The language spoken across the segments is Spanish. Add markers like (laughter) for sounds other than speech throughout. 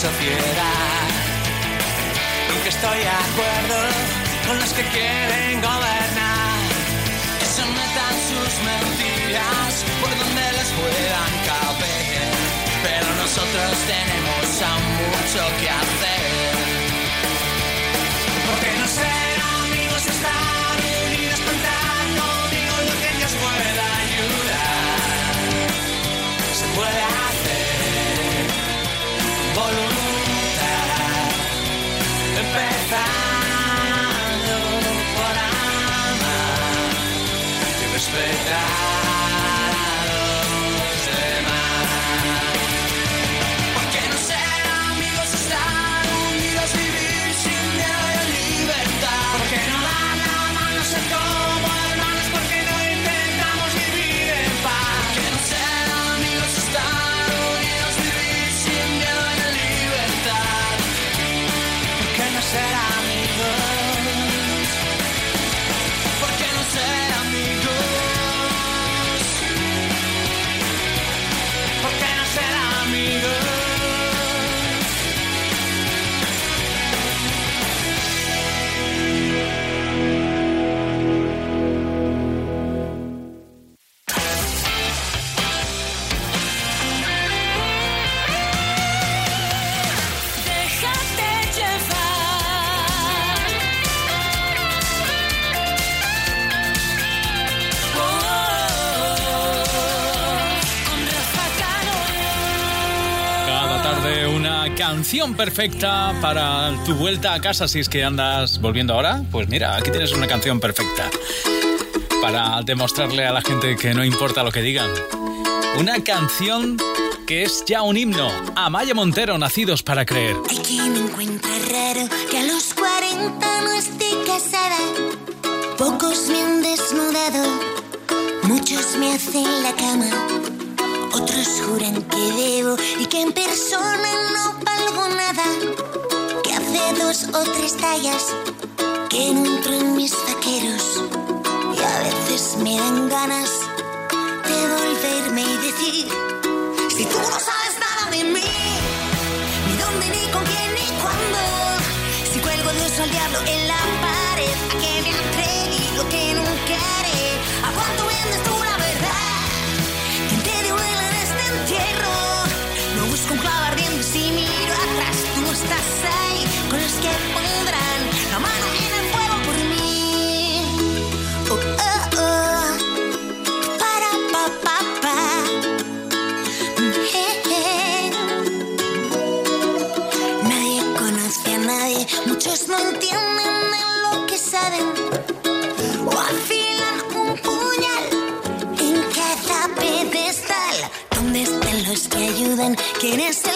sociedad. Nunca estoy de acuerdo con los que quieren gobernar. Que se sus mentiras por donde les puedan caber. Pero nosotros tenemos aún mucho que hacer. canción perfecta para tu vuelta a casa si es que andas volviendo ahora. Pues mira, aquí tienes una canción perfecta para demostrarle a la gente que no importa lo que digan. Una canción que es ya un himno. Amaya Montero, Nacidos para Creer. Hay quien encuentra raro que a los 40 no esté casada. Pocos me han desnudado, muchos me hacen la cama. Otros juran que debo y que en persona no o tres tallas que entro en mis vaqueros. Y a veces me dan ganas de volverme y decir, si tú no sabes nada de mí, ni dónde, ni con quién, ni cuándo, si cuelgo de Dios al diablo en la pared, a que me atreví lo que nunca... ellos no entienden de lo que saben o afilan un puñal en cada pedestal. ¿Dónde están los que ayudan? ¿Quién es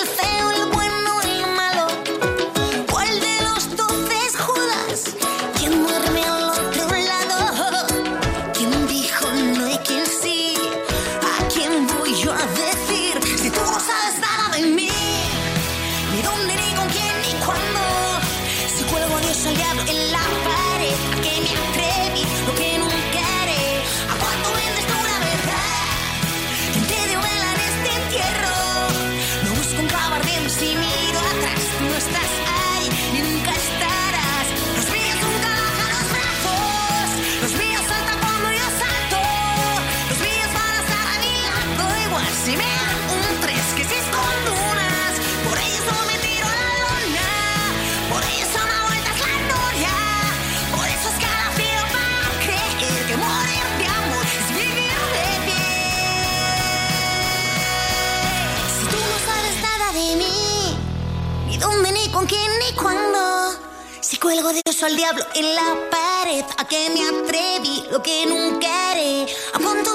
al diablo en la pared. A que me atreví, lo que nunca haré. A punto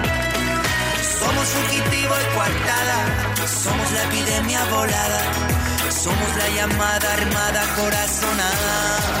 Somos fugitivo y coartada. Somos la epidemia volada. Somos la llamada armada corazonada.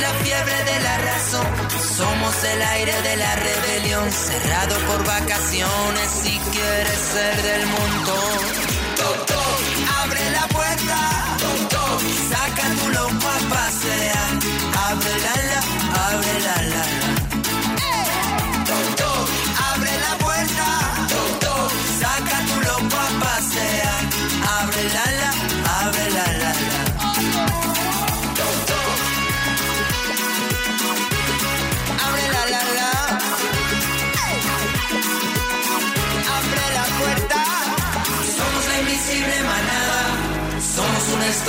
La fiebre de la razón, somos el aire de la rebelión, cerrado por vacaciones si quieres ser del montón. Toc, abre la puerta, toc, saca tu loco a pasear, abre la la,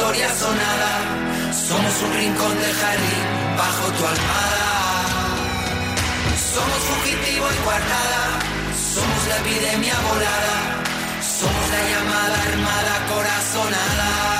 sonada. Somos un rincón de jardín bajo tu almada. Somos fugitivo y coartada. Somos la epidemia volada. Somos la llamada armada corazonada.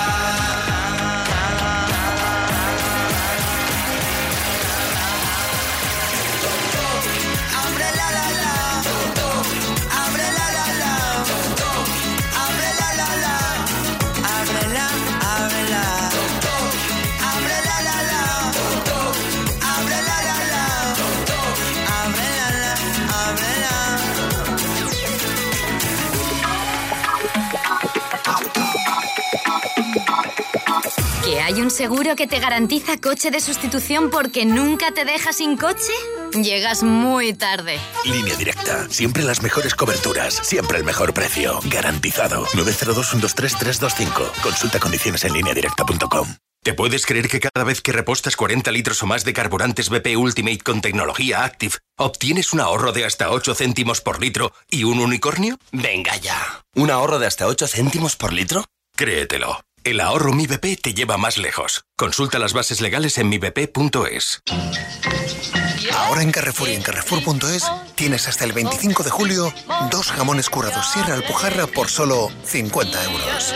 Seguro que te garantiza coche de sustitución porque nunca te deja sin coche? Llegas muy tarde. Línea directa. Siempre las mejores coberturas. Siempre el mejor precio. Garantizado. 902-123-325. Consulta condiciones en lineadirecta.com. ¿Te puedes creer que cada vez que repostas 40 litros o más de carburantes BP Ultimate con tecnología Active, obtienes un ahorro de hasta 8 céntimos por litro y un unicornio? Venga ya. ¿Un ahorro de hasta 8 céntimos por litro? Créetelo. El ahorro Mi BP te lleva más lejos. Consulta las bases legales en mibp.es. Ahora en Carrefour y en Carrefour.es tienes hasta el 25 de julio dos jamones curados Sierra Alpujarra por solo 50 euros.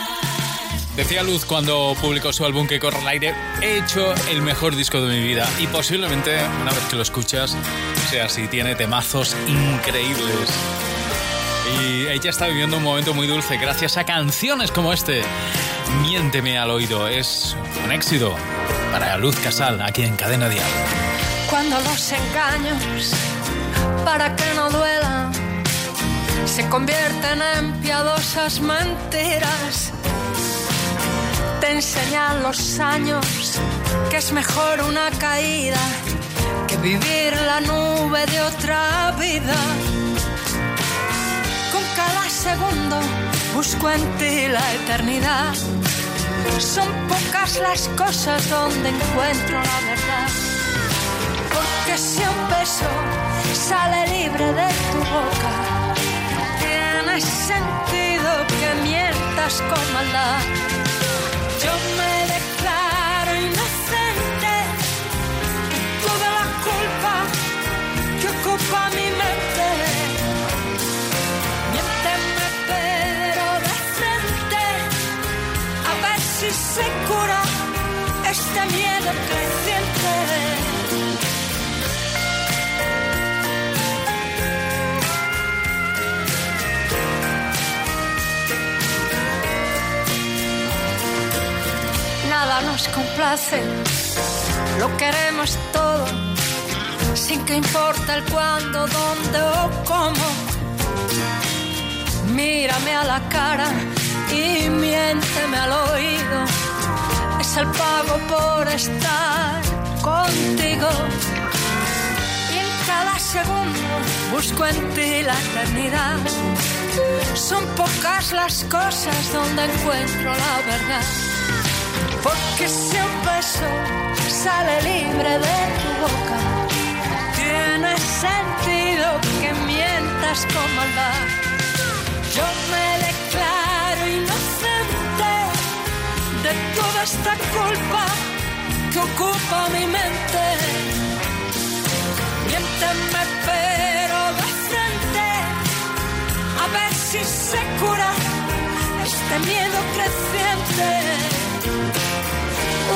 Decía Luz cuando publicó su álbum Que corre al aire, he hecho el mejor disco de mi vida y posiblemente una vez que lo escuchas sea así, tiene temazos increíbles. Y ella está viviendo un momento muy dulce gracias a canciones como este. Miénteme al oído, es un éxito para Luz Casal aquí en Cadena Dial. Cuando los engaños, para que no duelan, se convierten en piadosas mentiras. Te enseñan los años es mejor una caída que vivir la nube de otra vida. Con cada segundo busco en ti la eternidad. Son pocas las cosas donde encuentro la verdad. Porque si un beso sale libre de tu boca, tiene sentido que mientas con maldad. Yo me lo queremos todo, sin que importe el cuándo, dónde o cómo. Mírame a la cara y miénteme al oído, es el pago por estar contigo. Y en cada segundo busco en ti la eternidad. Son pocas las cosas donde encuentro la verdad. Porque si un beso sale libre de tu boca, tiene sentido que mientas con maldad. Yo me declaro inocente de toda esta culpa que ocupa mi mente. Miénteme pero de frente, a ver si se cura este miedo creciente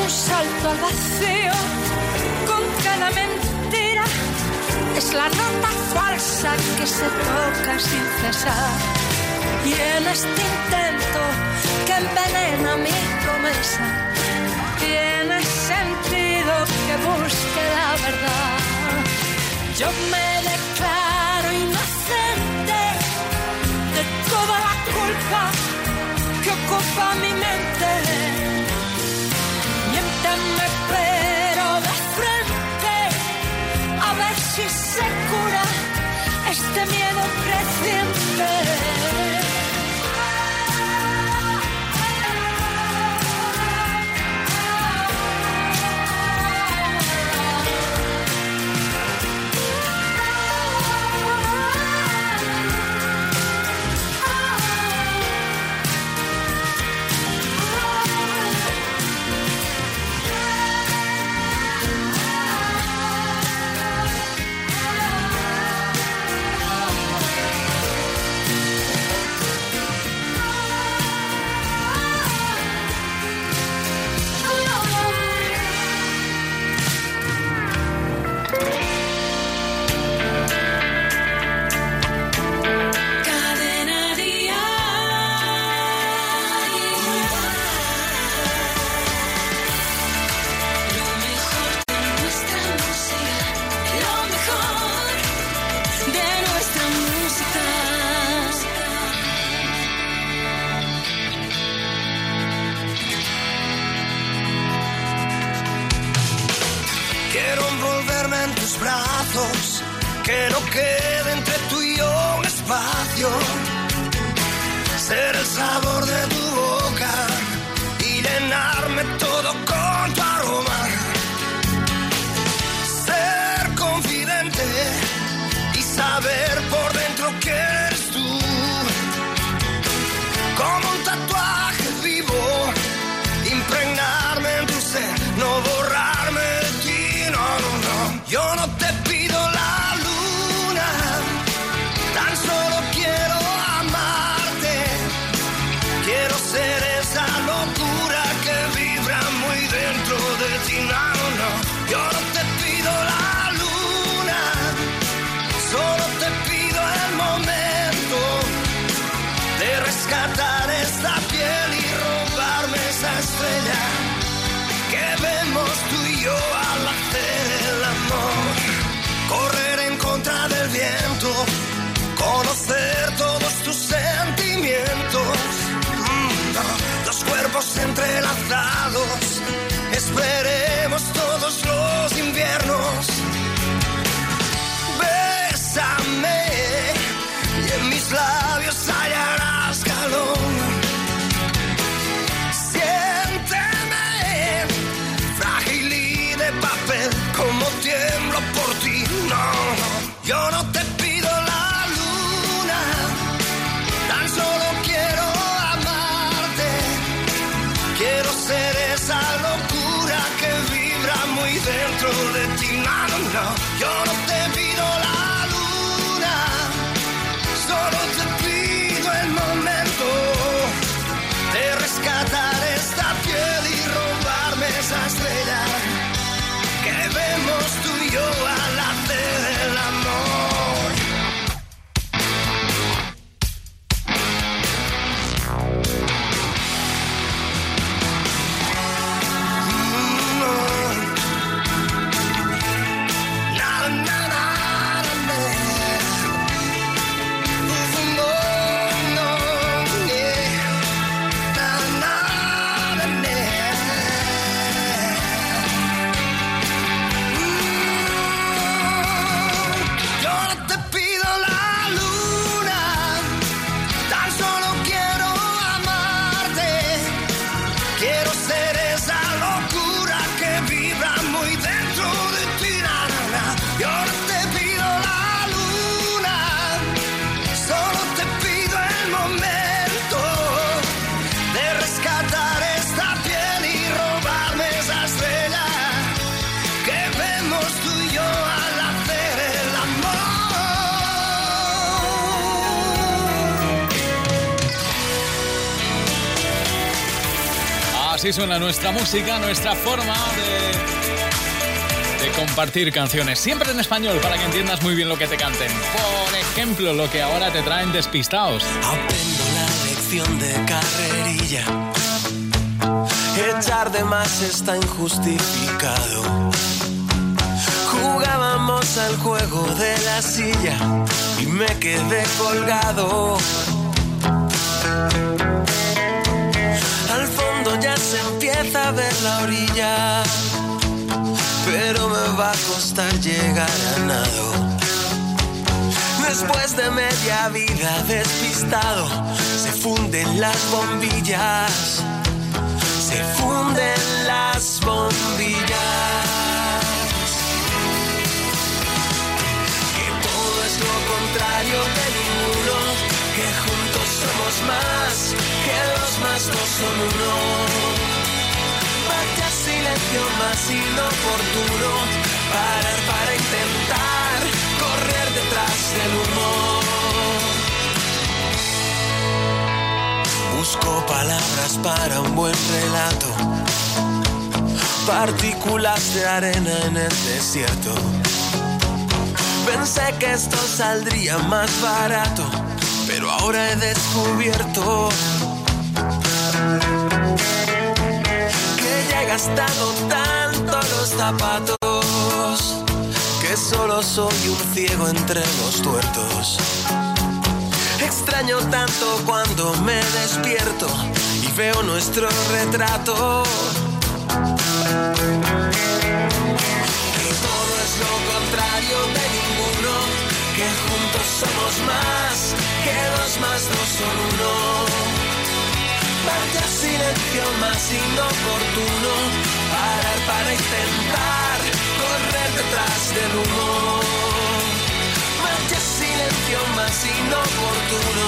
un salto al vacío con cada mentira. Es la nota falsa que se toca sin cesar. Y en este intento que envenena mi promesa, tiene sentido que busque la verdad. Yo me declaro este miedo creciente. Quede entre tú y yo un espacio. Ser el sabor dentro de ti. Suena nuestra música, nuestra forma de, de compartir canciones. Siempre en español para que entiendas muy bien lo que te canten. Por ejemplo, lo que ahora te traen despistados. Aprendo la lección de carrerilla. Echar de más está injustificado. Jugábamos al juego de la silla y me quedé colgado. Ya se empieza a ver la orilla, pero me va a costar llegar a nado. Después de media vida despistado, se funden las bombillas, se funden las bombillas. Que todo es lo contrario de ninguno, que más, que dos más dos son uno. Vaya silencio más inoportuno, parar para intentar correr detrás del humo. Busco palabras para un buen relato, partículas de arena en el desierto. Pensé que esto saldría más barato, pero ahora he descubierto que ya he gastado tanto los zapatos que solo soy un ciego entre los tuertos. Extraño tanto cuando me despierto y veo nuestro retrato. Que todo es lo contrario de ninguno, que juntos somos más, que dos más dos son uno. Vaya silencio más inoportuno, parar para intentar correr detrás del humo. Vaya silencio más inoportuno,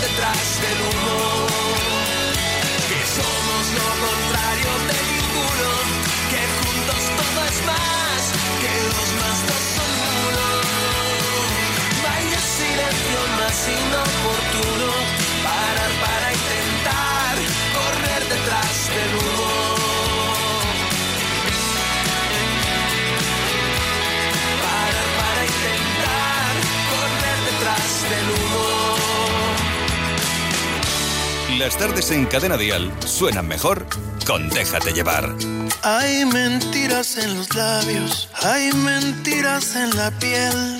detrás del humo. Que somos lo contrario de ninguno, que juntos todo es más, que dos más dos son uno. Vaya silencio más inoportuno, Las tardes en Cadena Dial suenan mejor con Déjate llevar. Hay mentiras en los labios, hay mentiras en la piel.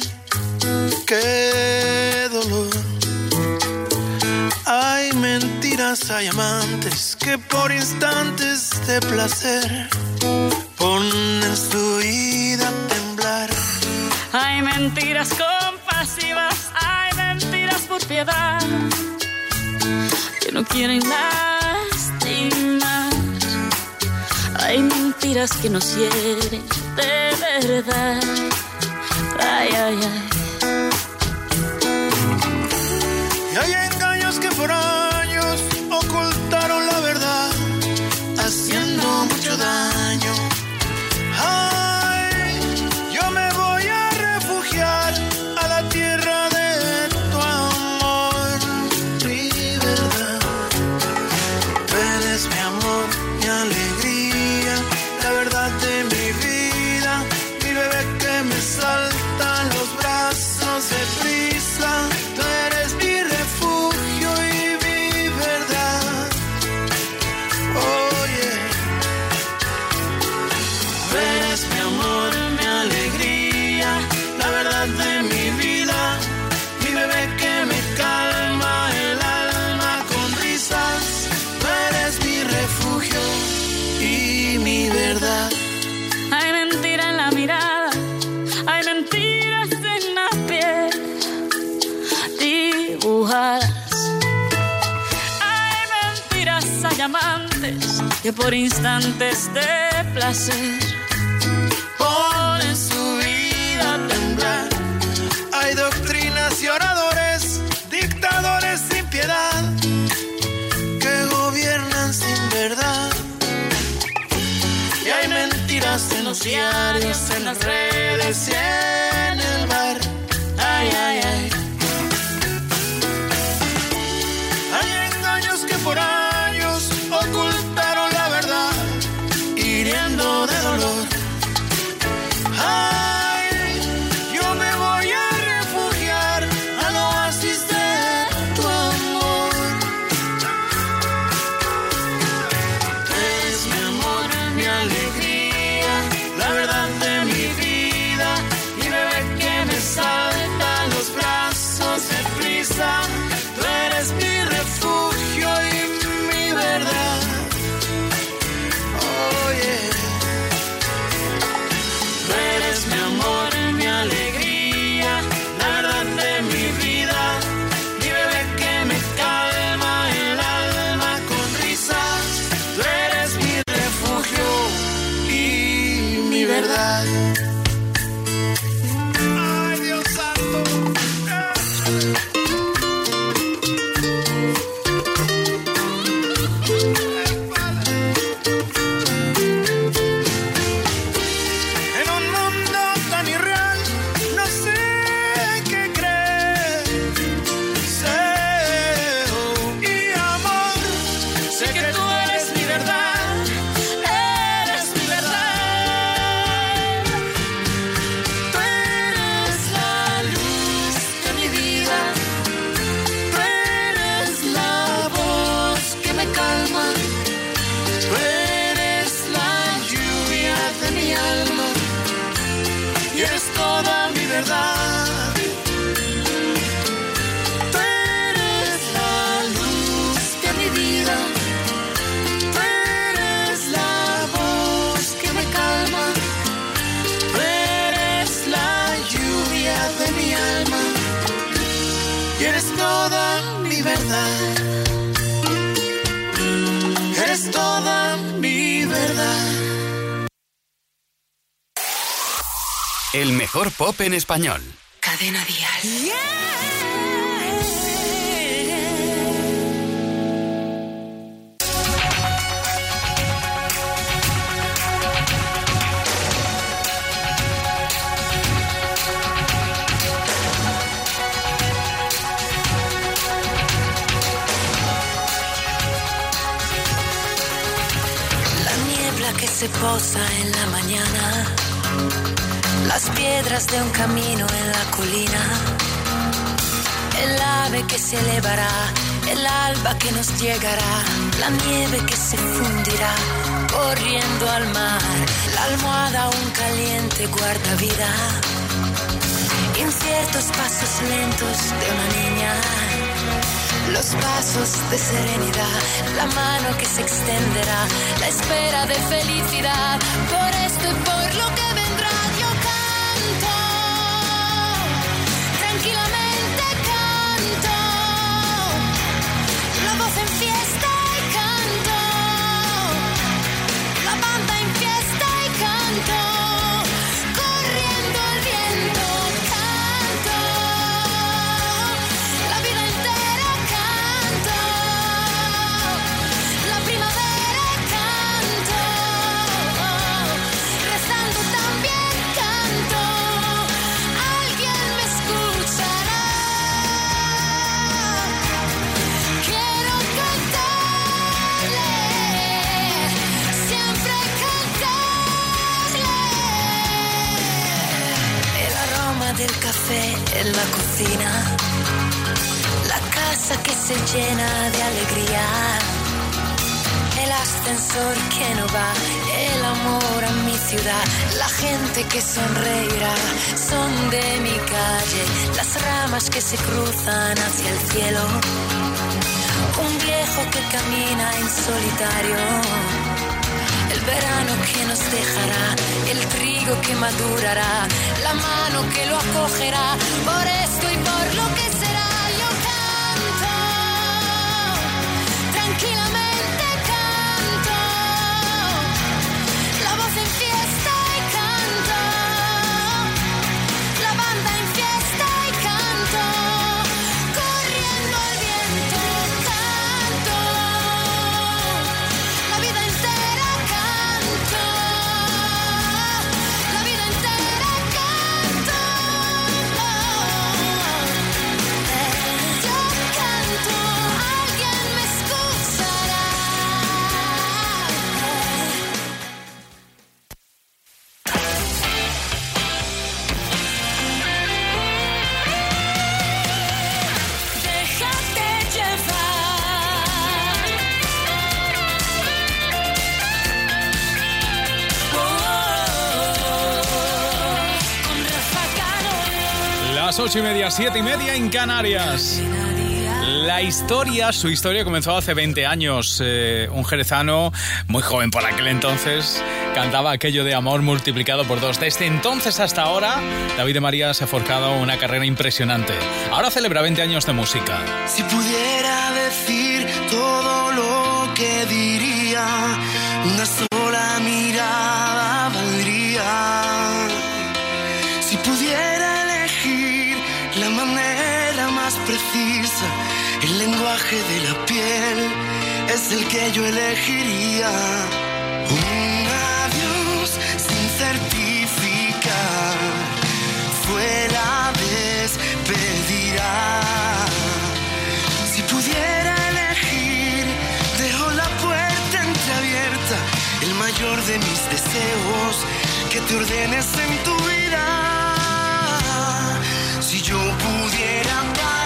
Qué dolor. Hay mentiras, hay amantes que por instantes de placer ponen su vida a temblar. Hay mentiras compasivas, hay mentiras por piedad que no quieren lastimar. Hay mentiras que nos hieren de verdad. Ay, ay, ay. que por instantes de placer ponen su vida a temblar. Hay doctrinas y oradores, dictadores sin piedad, que gobiernan sin verdad. Y hay mentiras en los diarios, en las redes El mejor pop en español. Cadena Díaz. La niebla que se posa en la mañana las piedras de un camino en la colina, el ave que se elevará, el alba que nos llegará, la nieve que se fundirá. Corriendo al mar, la almohada un caliente guardavida, inciertos pasos lentos de una niña. Los pasos de serenidad, la mano que se extenderá, la espera de felicidad, por esto y por lo que ve en la cocina, la casa que se llena de alegría. El ascensor que no va, el amor a mi ciudad, la gente que sonreirá, son de mi calle, las ramas que se cruzan hacia el cielo, un viejo que camina en solitario, el verano que nos dejará, el trigo que madurará, la mano que lo acogerá, por esto y por lo que será, yo canto, tranquilamente ocho y media, siete y media en Canarias. La historia, su historia comenzó hace 20 años. Eh, un jerezano, muy joven por aquel entonces, cantaba aquello de amor multiplicado por dos. Desde entonces hasta ahora, David de María se ha forjado una carrera impresionante. Ahora celebra 20 años de música. Si pudiera decir todo lo que diría, una sola es el que yo elegiría. Un adiós sin certificar, fuera despedirá. Si pudiera elegir, dejo la puerta entreabierta, el mayor de mis deseos, que te ordenes en tu vida. Si yo pudiera parar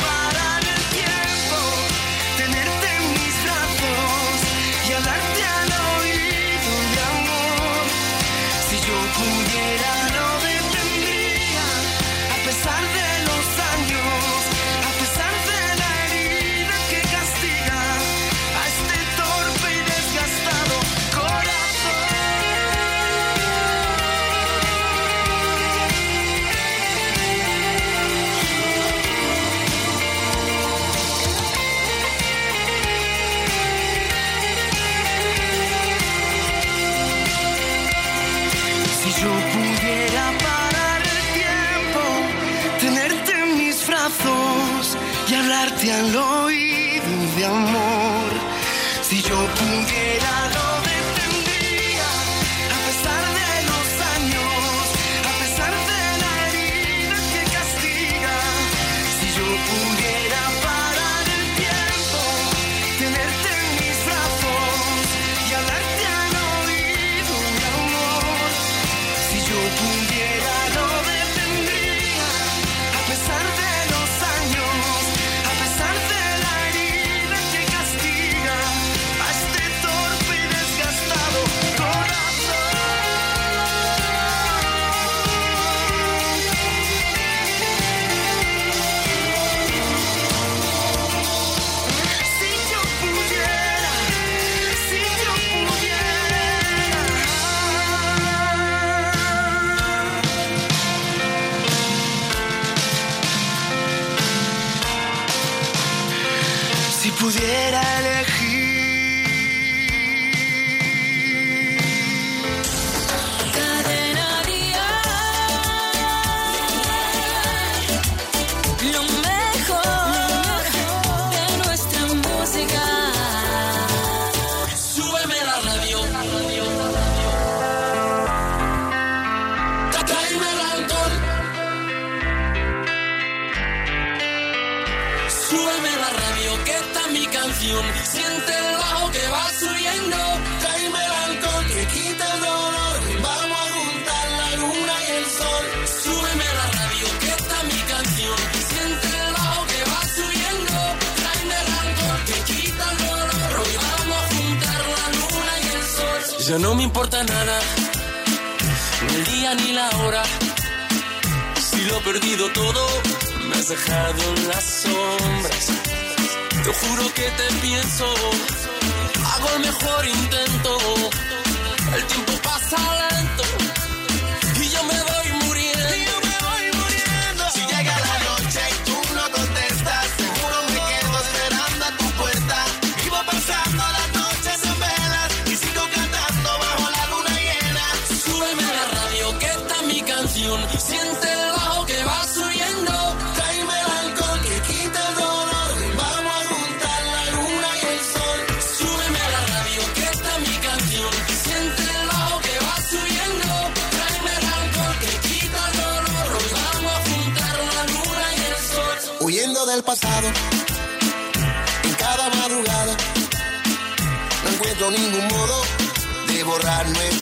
al oído de amor. Si yo pudiera Ya no me importa nada, ni el día ni la hora. Si lo he perdido todo, me has dejado en las sombras. Te juro que te pienso, hago el mejor intento. El tiempo pasa lento. En cada madrugada no encuentro ningún modo de borrar nuestro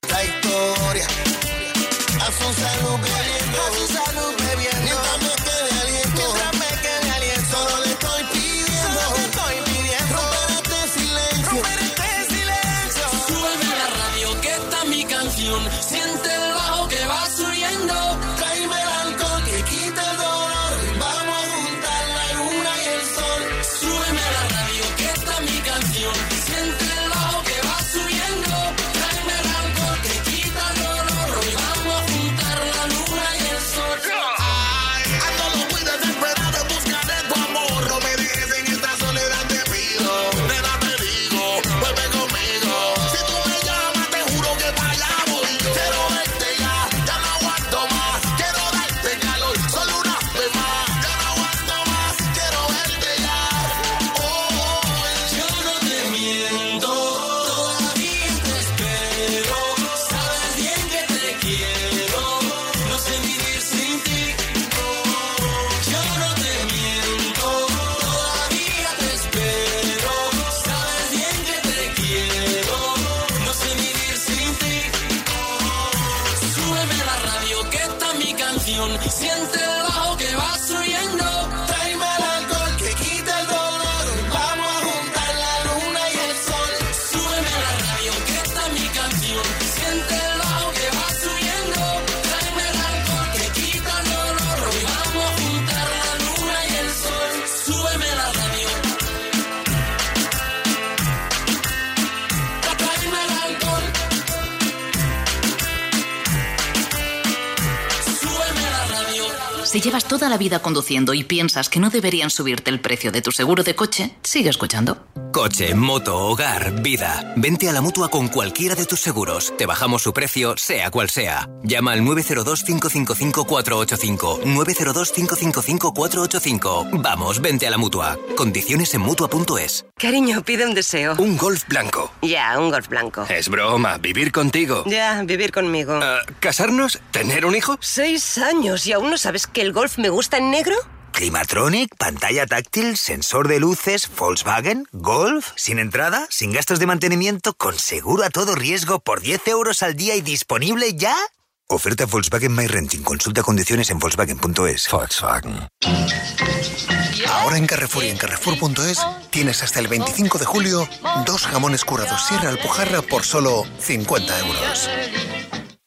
vida conduciendo y piensas que no deberían subirte el precio de tu seguro de coche, sigue escuchando. Coche, moto, hogar, vida. Vente a la mutua con cualquiera de tus seguros. Te bajamos su precio, sea cual sea. Llama al 902-555-485. 902-555-485. Vamos, vente a la mutua. Condiciones en mutua.es. Cariño, pide un deseo. Un golf blanco. Ya, un golf blanco. Es broma, vivir contigo. Ya, vivir conmigo. Ah, ¿Casarnos? ¿Tener un hijo? Seis años y aún no sabes que el golf me gusta en negro. Climatronic, pantalla táctil, sensor de luces, Volkswagen, Golf, sin entrada, sin gastos de mantenimiento, con seguro a todo riesgo por 10 euros al día y disponible ya. Oferta Volkswagen My Renting. Consulta condiciones en Volkswagen.es. Volkswagen. Ahora en Carrefour y en Carrefour.es tienes hasta el 25 de julio dos jamones curados Sierra Alpujarra por solo 50 euros.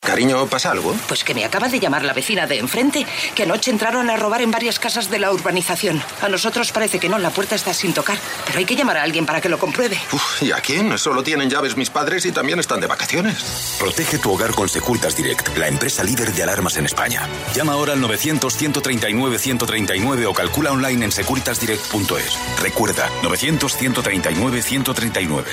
Cariño, ¿pasa algo? Pues que me acaba de llamar la vecina de enfrente, que anoche entraron a robar en varias casas de la urbanización. A nosotros parece que no, la puerta está sin tocar, pero hay que llamar a alguien para que lo compruebe. Uf, ¿Y a quién? Solo tienen llaves mis padres y también están de vacaciones. Protege tu hogar con Securitas Direct, la empresa líder de alarmas en España. Llama ahora al 900-139-139 o calcula online en securitasdirect.es. Recuerda, 900-139-139.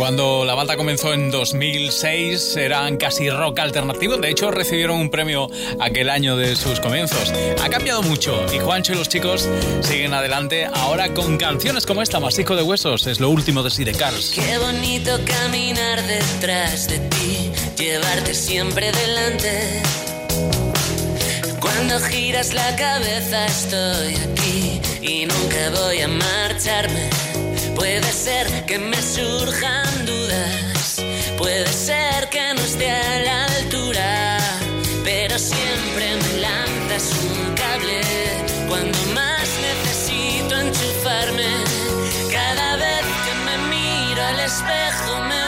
Cuando la banda comenzó en 2006 eran casi rock alternativo, de hecho recibieron un premio aquel año de sus comienzos. Ha cambiado mucho y Juancho y los chicos siguen adelante ahora con canciones como esta, Masico de Huesos, es lo último de Sidecars. Qué bonito caminar detrás de ti, llevarte siempre delante. Cuando giras la cabeza estoy aquí y nunca voy a marcharme. Puede ser que me surjan dudas, puede ser que no esté a la altura, pero siempre me lanzas un cable cuando más necesito enchufarme. Cada vez que me miro al espejo me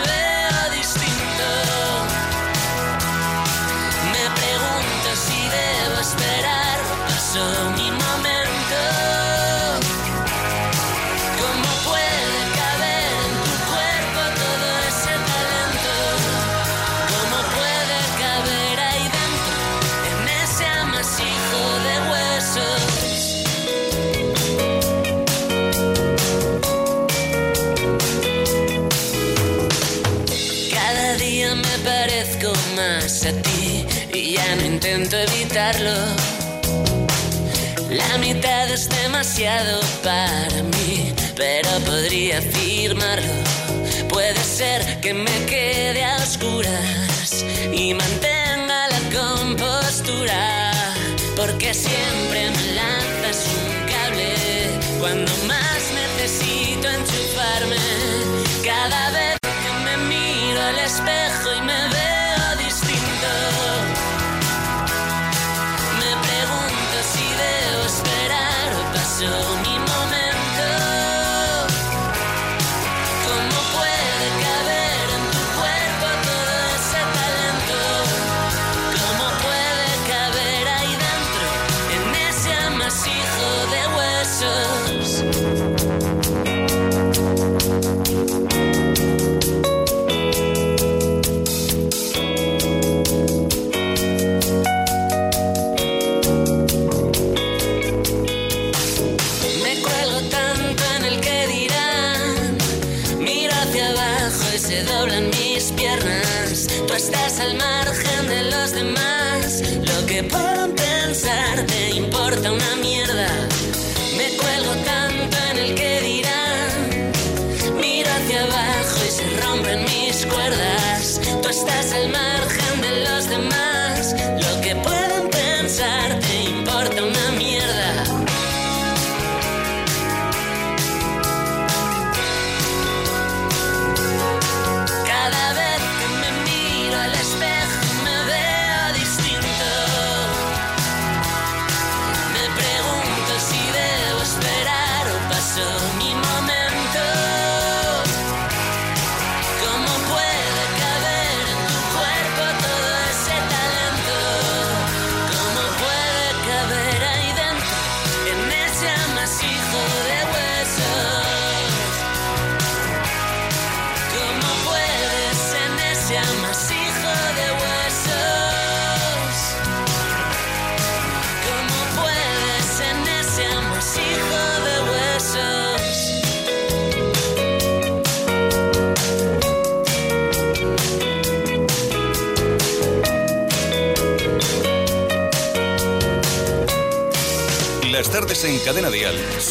Es demasiado para mí, pero podría afirmarlo. Puede ser que me quede a oscuras y mantenga la compostura, porque siempre me lanzas un cable cuando más necesito enchufarme. Cada vez que me miro al espejo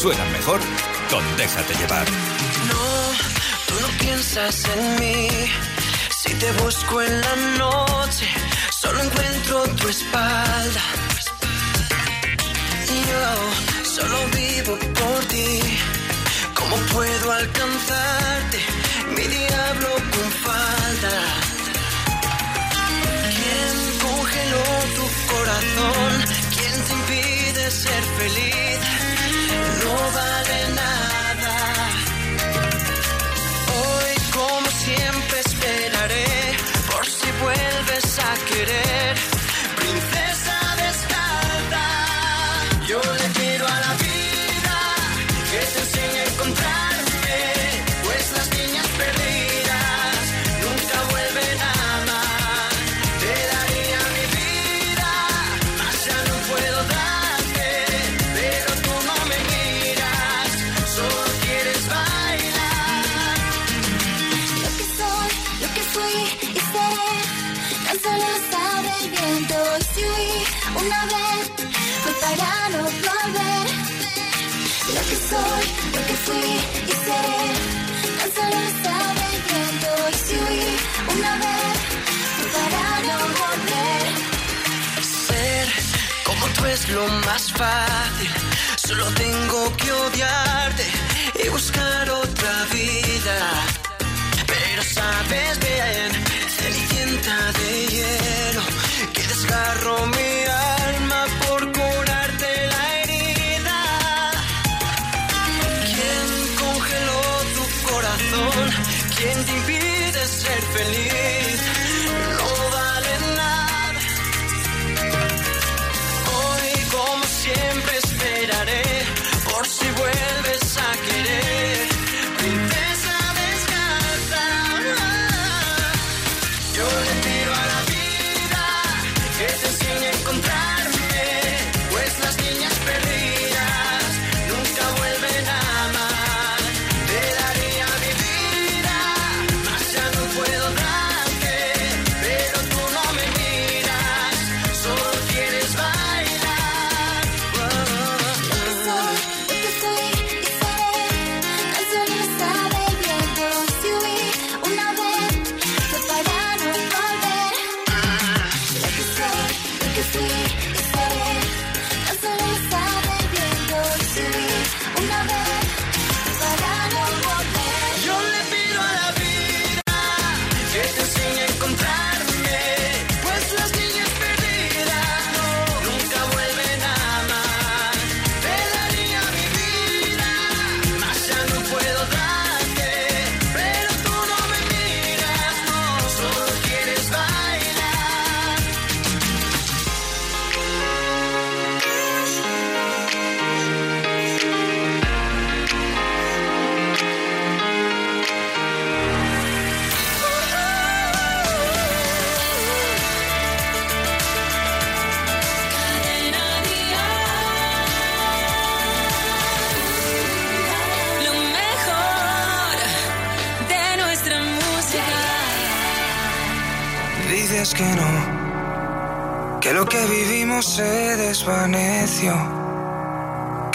suenan mejor con Déjate llevar. No, tú no piensas en mí. Si te busco en la noche, solo encuentro tu espalda. Yo solo vivo por ti. ¿Cómo puedo alcanzarte? Mi diablo con falda. ¿Quién congeló tu corazón? ¿Quién te impide ser feliz? Una vez, fue para no volver. Lo que soy, lo que fui y seré, tan solo lo sabe el viento. Y si huí una vez, fue para no volver. Ser como tú es lo más fácil. Solo tengo que odiarte y buscar otra vida. Pero sabes bien, cenicienta de hielo, que desgarro mi alma por curarte la herida. ¿Quién congeló tu corazón? ¿Quién te impide ser feliz? No vale nada. Hoy, como siempre, esperaré por si vuelves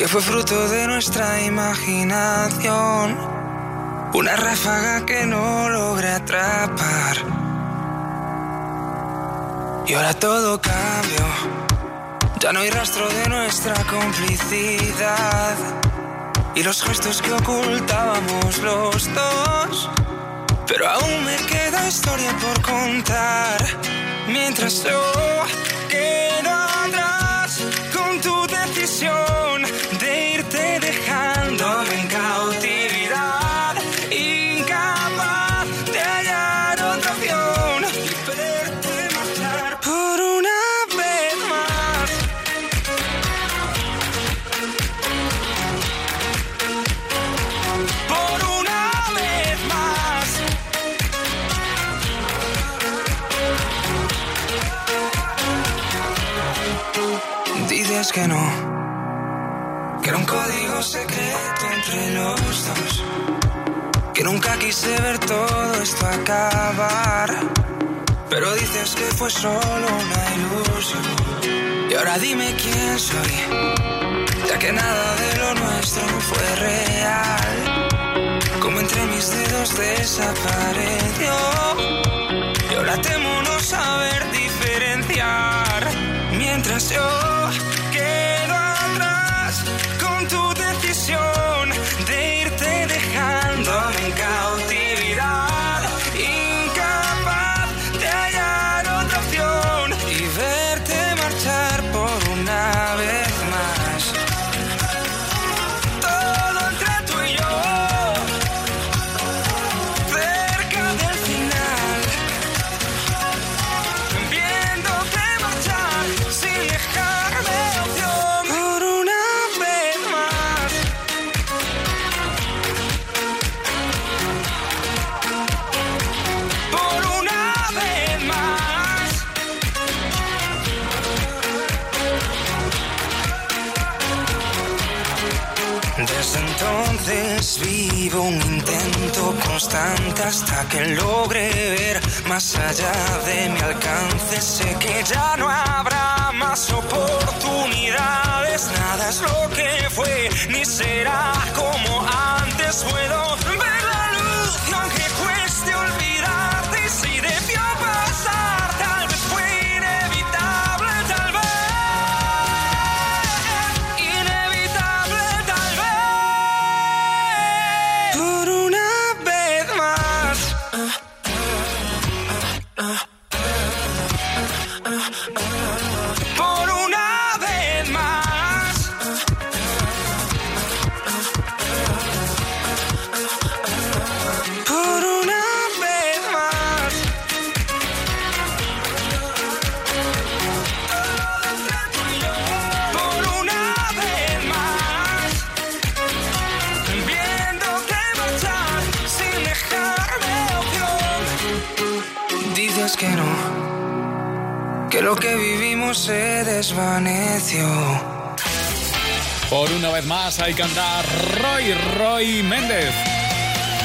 fue fruto de nuestra imaginación, una ráfaga que no logré atrapar. Y ahora todo cambió, ya no hay rastro de nuestra complicidad y los gestos que ocultábamos los dos. Pero aún me queda historia por contar. Mientras yo quedo atrás con tu decisión que era un código secreto entre los dos, que nunca quise ver todo esto acabar, pero dices que fue solo una ilusión. Y ahora dime quién soy, ya que nada de lo nuestro fue real. Como entre mis dedos desapareció, y ahora temo no saber diferenciar. Mientras yo que logre ver más allá de mi alcance. Sé que ya no habrá más oportunidades. Nada es lo que fue, ni será como antes. Puedo Por lo que vivimos se desvaneció Por una vez más hay que andar Roy, Roy Méndez.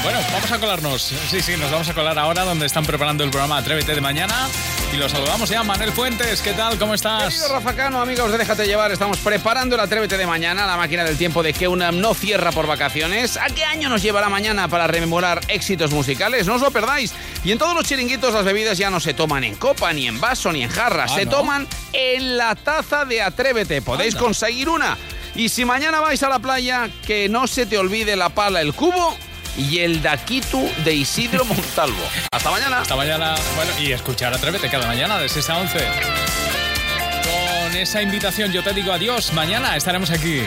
Bueno, vamos a colarnos. Sí, sí, nos vamos a colar ahora donde están preparando el programa Atrévete de mañana. Y los saludamos ya, Manuel Fuentes. ¿Qué tal? ¿Cómo estás? Querido Rafa Cano, amigos de Déjate Llevar, estamos preparando el Atrévete de mañana, la máquina del tiempo de que una no cierra por vacaciones. ¿A qué año nos llevará mañana para rememorar éxitos musicales? No os lo perdáis. Y en todos los chiringuitos las bebidas ya no se toman en copa, ni en vaso, ni en jarra. Ah, se ¿no? toman en la taza de Atrévete. Podéis Anda. conseguir una. Y si mañana vais a la playa, que no se te olvide la pala, el cubo y el daquitu de Isidro (laughs) Montalvo. Hasta mañana. Hasta mañana. Bueno, y escuchar Atrévete cada mañana de 6 a 11. Con esa invitación yo te digo adiós. Mañana estaremos aquí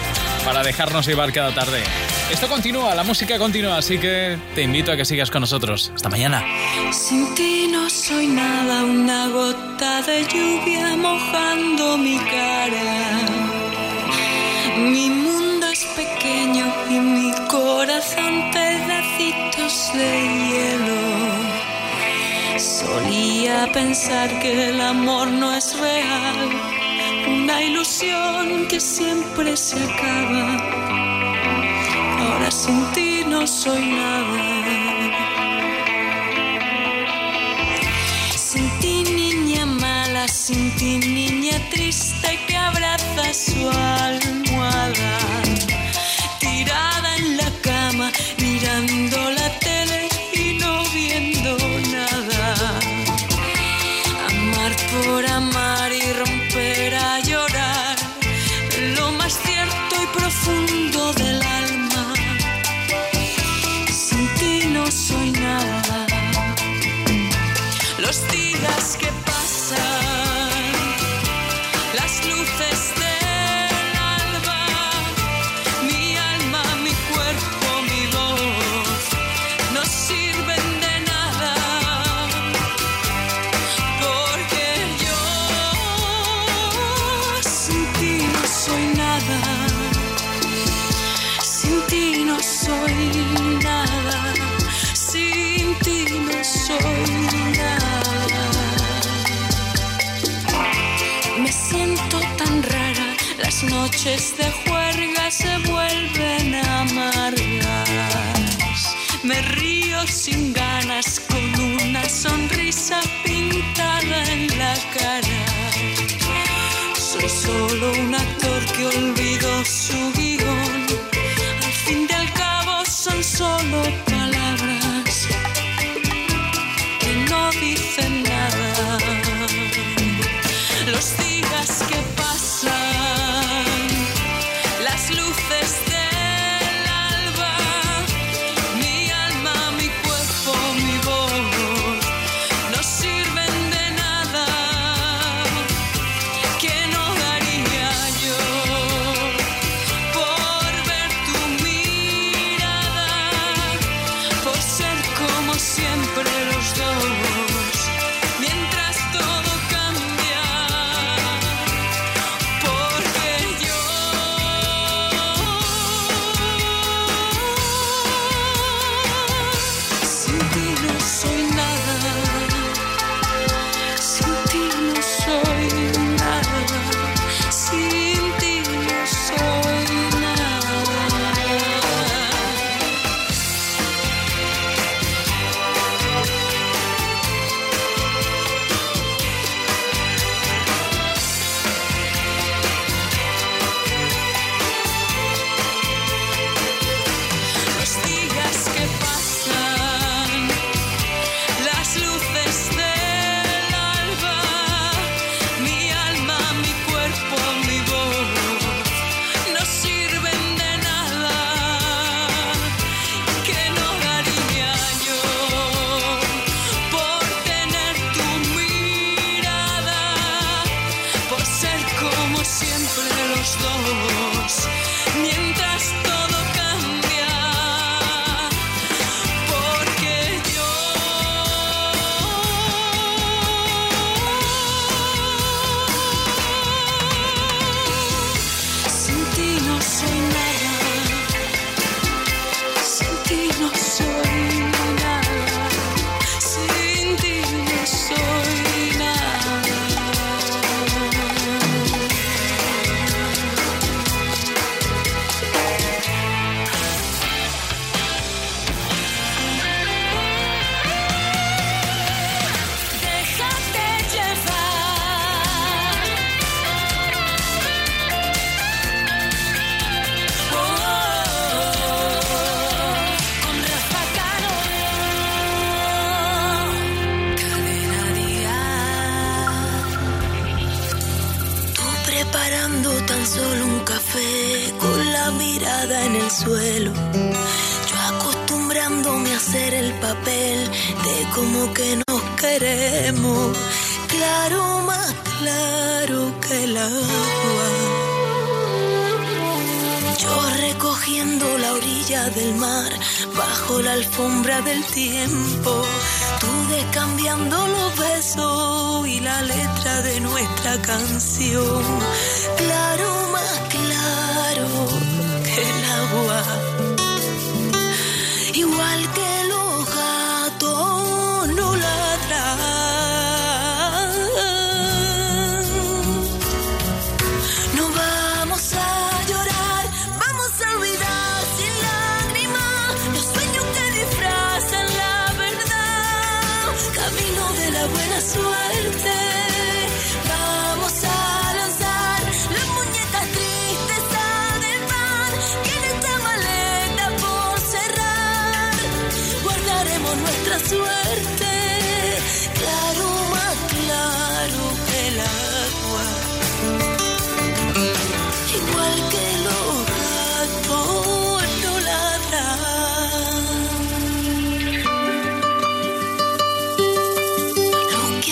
para dejarnos llevar cada tarde. Esto continúa, la música continúa, así que te invito a que sigas con nosotros. Hasta mañana. Sin ti no soy nada, una gota de lluvia mojando mi cara. Mi mundo es pequeño y mi corazón pedacitos de hielo. Solía pensar que el amor no es real, una ilusión que siempre se acaba. Ahora sin ti no soy nada. Sin ti niña mala, sin ti niña cara. del tiempo, tú descambiando los besos y la letra de nuestra canción.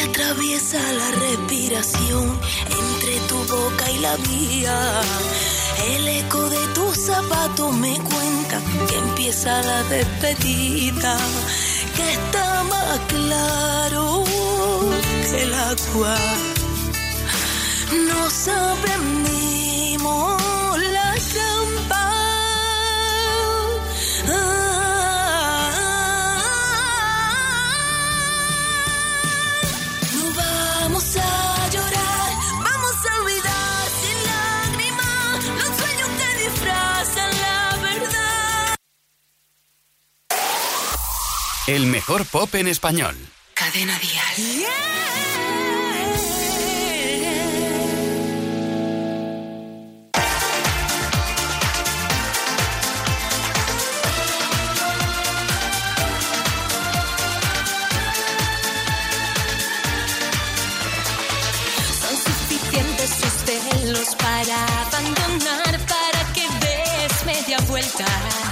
atraviesa la respiración entre tu boca y la mía. El eco de tus zapatos me cuenta que empieza la despedida, que está más claro que el agua. No saben El mejor pop en español. Cadena Díaz. Son suficientes sus celos para abandonar, para que des media vuelta.